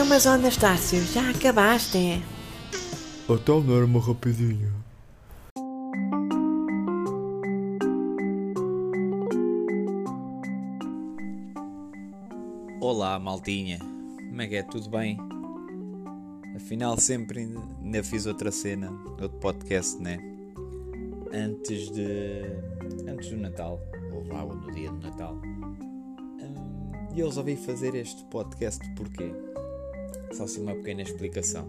Então, mas ó Anastácio, já acabaste? Então não era uma rapidinha. Olá, maltinha. Como é que é? Tudo bem? Afinal, sempre ainda- fiz outra cena, outro podcast, né? Antes de. Antes do Natal, ou vá, ou no dia do Natal. Hum, E eu resolvi fazer este podcast porquê? Só assim uma pequena explicação.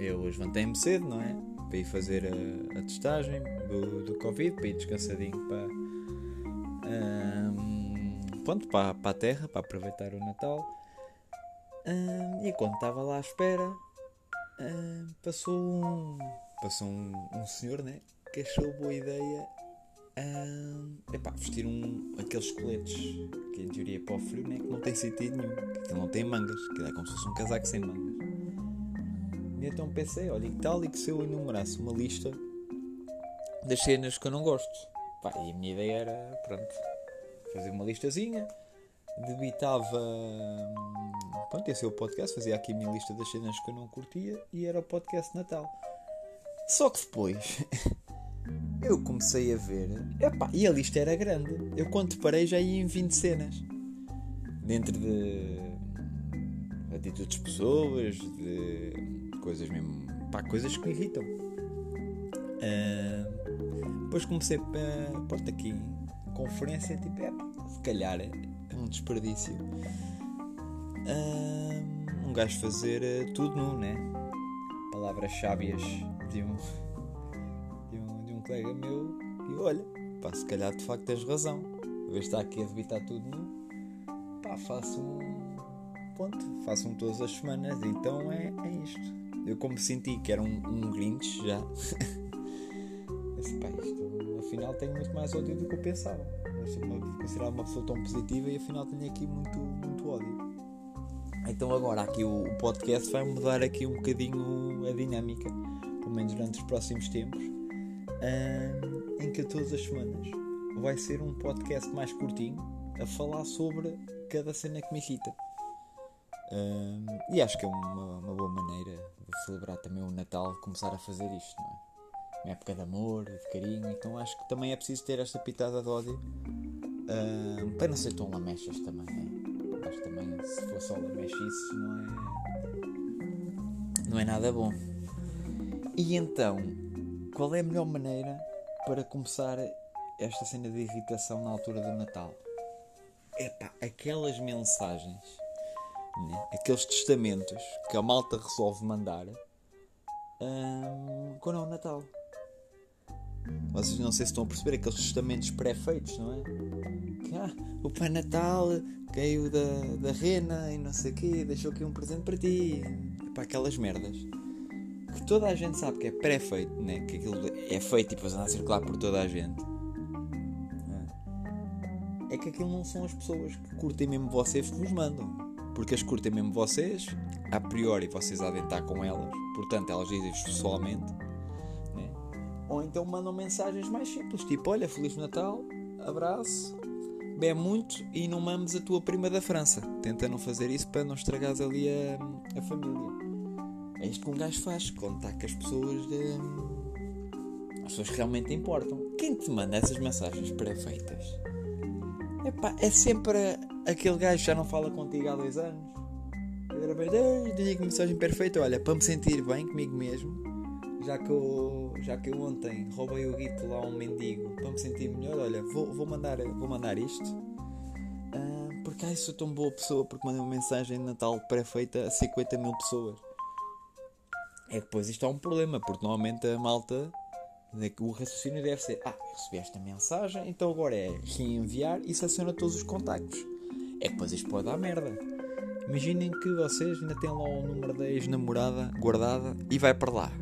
Eu levantei-me cedo, não é? Para ir fazer a, a testagem do, do Covid, para ir descansadinho para. hum, pronto, para, para a terra, para aproveitar o Natal. Hum, e quando estava lá à espera, hum, passou um. Passou um, um senhor, né? Que achou boa ideia hum, epá, vestir um, aqueles coletes que em teoria é para o frio, né? Que não tem sentido nenhum. Que não tem mangas, que é como se fosse um casaco sem mangas. E então pensei, olha, que tal e que se eu enumerasse uma lista das cenas que eu não gosto? Pá, e a minha ideia era, pronto, fazer uma listazinha, debitava. hum, Pronto, esse é o podcast, fazia aqui a minha lista das cenas que eu não curtia e era o podcast Natal. Só que depois eu comecei a ver, epá, e a lista era grande. Eu quando parei já ia em 20 cenas. Dentro de atitudes de pessoas, de coisas mesmo, pá, coisas que me irritam. Ah, depois comecei a pronto, aqui conferência, tipo, é, se calhar é um desperdício. Ah, um gajo fazer eh, tudo nu, né? Palavras sábias de um, um, colega meu e olha, pá, se calhar de facto tens razão. Em vez estar aqui a debitar tudo pá, faço um. Ponto, faço um todas as semanas, então é, é isto. Eu como senti que era um, um Grinch já. Disse, pá, isto afinal tenho muito mais ódio do que eu pensava. Eu uma, considerava uma pessoa tão positiva e afinal tenho aqui muito, muito ódio. Então agora aqui o, o podcast vai mudar aqui um bocadinho a dinâmica, pelo menos durante os próximos tempos, em que todas as semanas vai ser um podcast mais curtinho a falar sobre cada cena que me irrita. Ahm, e acho que é uma, uma boa maneira de celebrar também o Natal, começar a fazer isto, não é? Uma época de amor, de carinho, então acho que também é preciso ter esta pitada de ódio ahm, para não ser tão lamechas também, é? Acho também se for só lamechice não é. não é nada bom. E então, qual é a melhor maneira para começar esta cena de irritação na altura do Natal? Epá, aquelas mensagens, né? aqueles testamentos que a malta resolve mandar hum, quando é o Natal. Vocês não sei se estão a perceber aqueles testamentos pré-feitos, não é? Que, ah, o Pai Natal caiu da, da rena e não sei o quê, deixou aqui um presente para ti. Epá, aquelas merdas. Que toda a gente sabe que é pré-feito, né? Que aquilo é feito e depois anda a circular por toda a gente. É que aquilo não são as pessoas que curtem mesmo vocês que vos mandam. Porque as curtem mesmo vocês, a priori vocês estar com elas, portanto elas dizem-vos pessoalmente. Né? Ou então mandam mensagens mais simples, tipo: Olha, Feliz Natal, abraço, bebe muito e não mames a tua prima da França. Tenta não fazer isso para não estragares ali a, a família. É isto que um gajo faz com as pessoas de, as pessoas que realmente importam. Quem te manda essas mensagens pré-feitas? Epá, é sempre aquele gajo que já não fala contigo há dois anos. E repente, "Ei, tenho aqui mensagem perfeita. Olha, para me sentir bem comigo mesmo, já que eu, já que eu ontem roubei o guito lá a um mendigo, para me sentir melhor, olha, vou, vou, mandar, vou mandar isto. Ah, porque ai, sou tão boa pessoa porque mandei uma mensagem de Natal pré-feita a 50 mil pessoas. É que depois isto é um problema, porque normalmente a malta o raciocínio deve ser: Ah, recebi esta mensagem, então agora é reenviar e seleciona todos os contactos. É que depois isto pode dar merda. Imaginem que vocês ainda têm lá o número da ex-namorada guardada e vai para lá.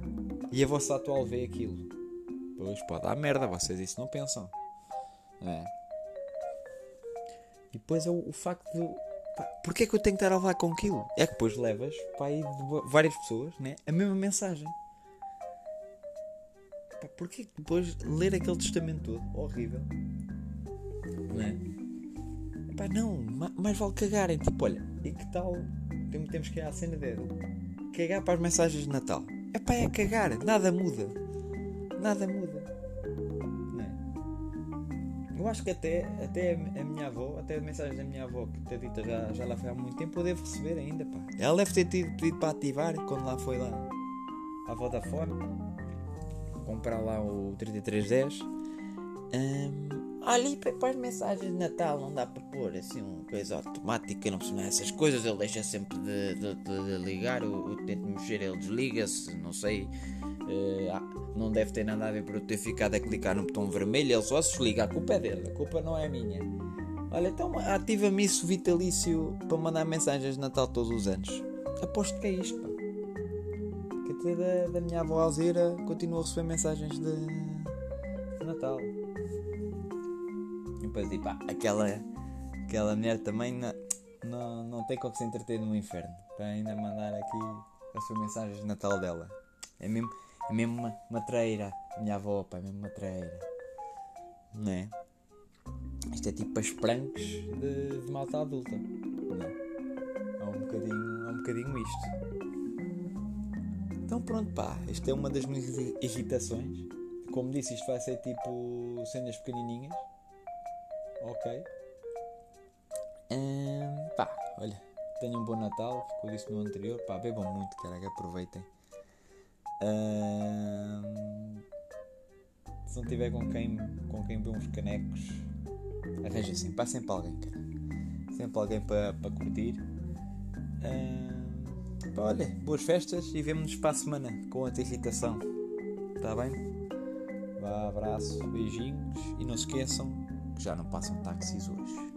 E a vossa atual vê aquilo. Pois pode dar merda, vocês isso não pensam. Não é? E depois é o, o facto de. Porquê é que eu tenho que estar a levar com aquilo? É que depois levas para aí várias pessoas né, a mesma mensagem. Pá, porquê que depois ler aquele testamento todo? Horrível. Não é? Pá, não, ma- mais vale cagarem. Tipo, olha, e que tal tem- temos que ir à cena de cagar para as mensagens de Natal. É pá, é cagar, nada muda. Nada muda. Eu acho que até, até a minha avó, até as mensagens da minha avó, que tadita já, já lá foi há muito tempo, eu devo receber ainda, pá. Ela deve ter tido pedido para ativar quando lá foi lá à Vodafone comprar lá o 3310. Hum, Olha, e para as mensagens de Natal não dá para pôr assim uma coisa automática, não funciona essas coisas, ele deixa sempre de, de- de- ligar, eu tento mexer, ele desliga-se, não sei. ah, não deve ter nada a ver por eu ter ficado a clicar no botão vermelho, ele só se desliga, a culpa é dele, a culpa não é minha. Olha, então ativa-me isso vitalício para mandar mensagens de Natal todos os anos. Aposto que é isto, pá. Que até da, da minha avó Alzira continua a receber mensagens de, de Natal. E depois, tipo, aquela, aquela mulher também não, não, não tem como se entreter no inferno para ainda mandar aqui as suas mensagens de Natal dela. É mesmo, é mesmo uma, uma traíra. A minha avó, pá, é mesmo uma traíra. Não é? Isto é tipo as pranks de, de malta adulta. Não é? É um bocadinho, é um bocadinho isto. Então pronto, pá, isto é uma das minhas irritações. Como disse, isto vai ser tipo cenas pequenininhas. Ok. Hum, pá, olha, tenham um bom Natal, como eu disse no anterior, pá, bebam muito, caraca, aproveitem. Se não tiver com quem, com quem beber uns canecos, arranja sempre, há sempre alguém, cara. Sempre alguém para para curtir. Pá, olha, boas festas e vemo-nos para a semana com irritação. Está bem? Vá, abraço, beijinhos e não se esqueçam que já não passam táxis hoje.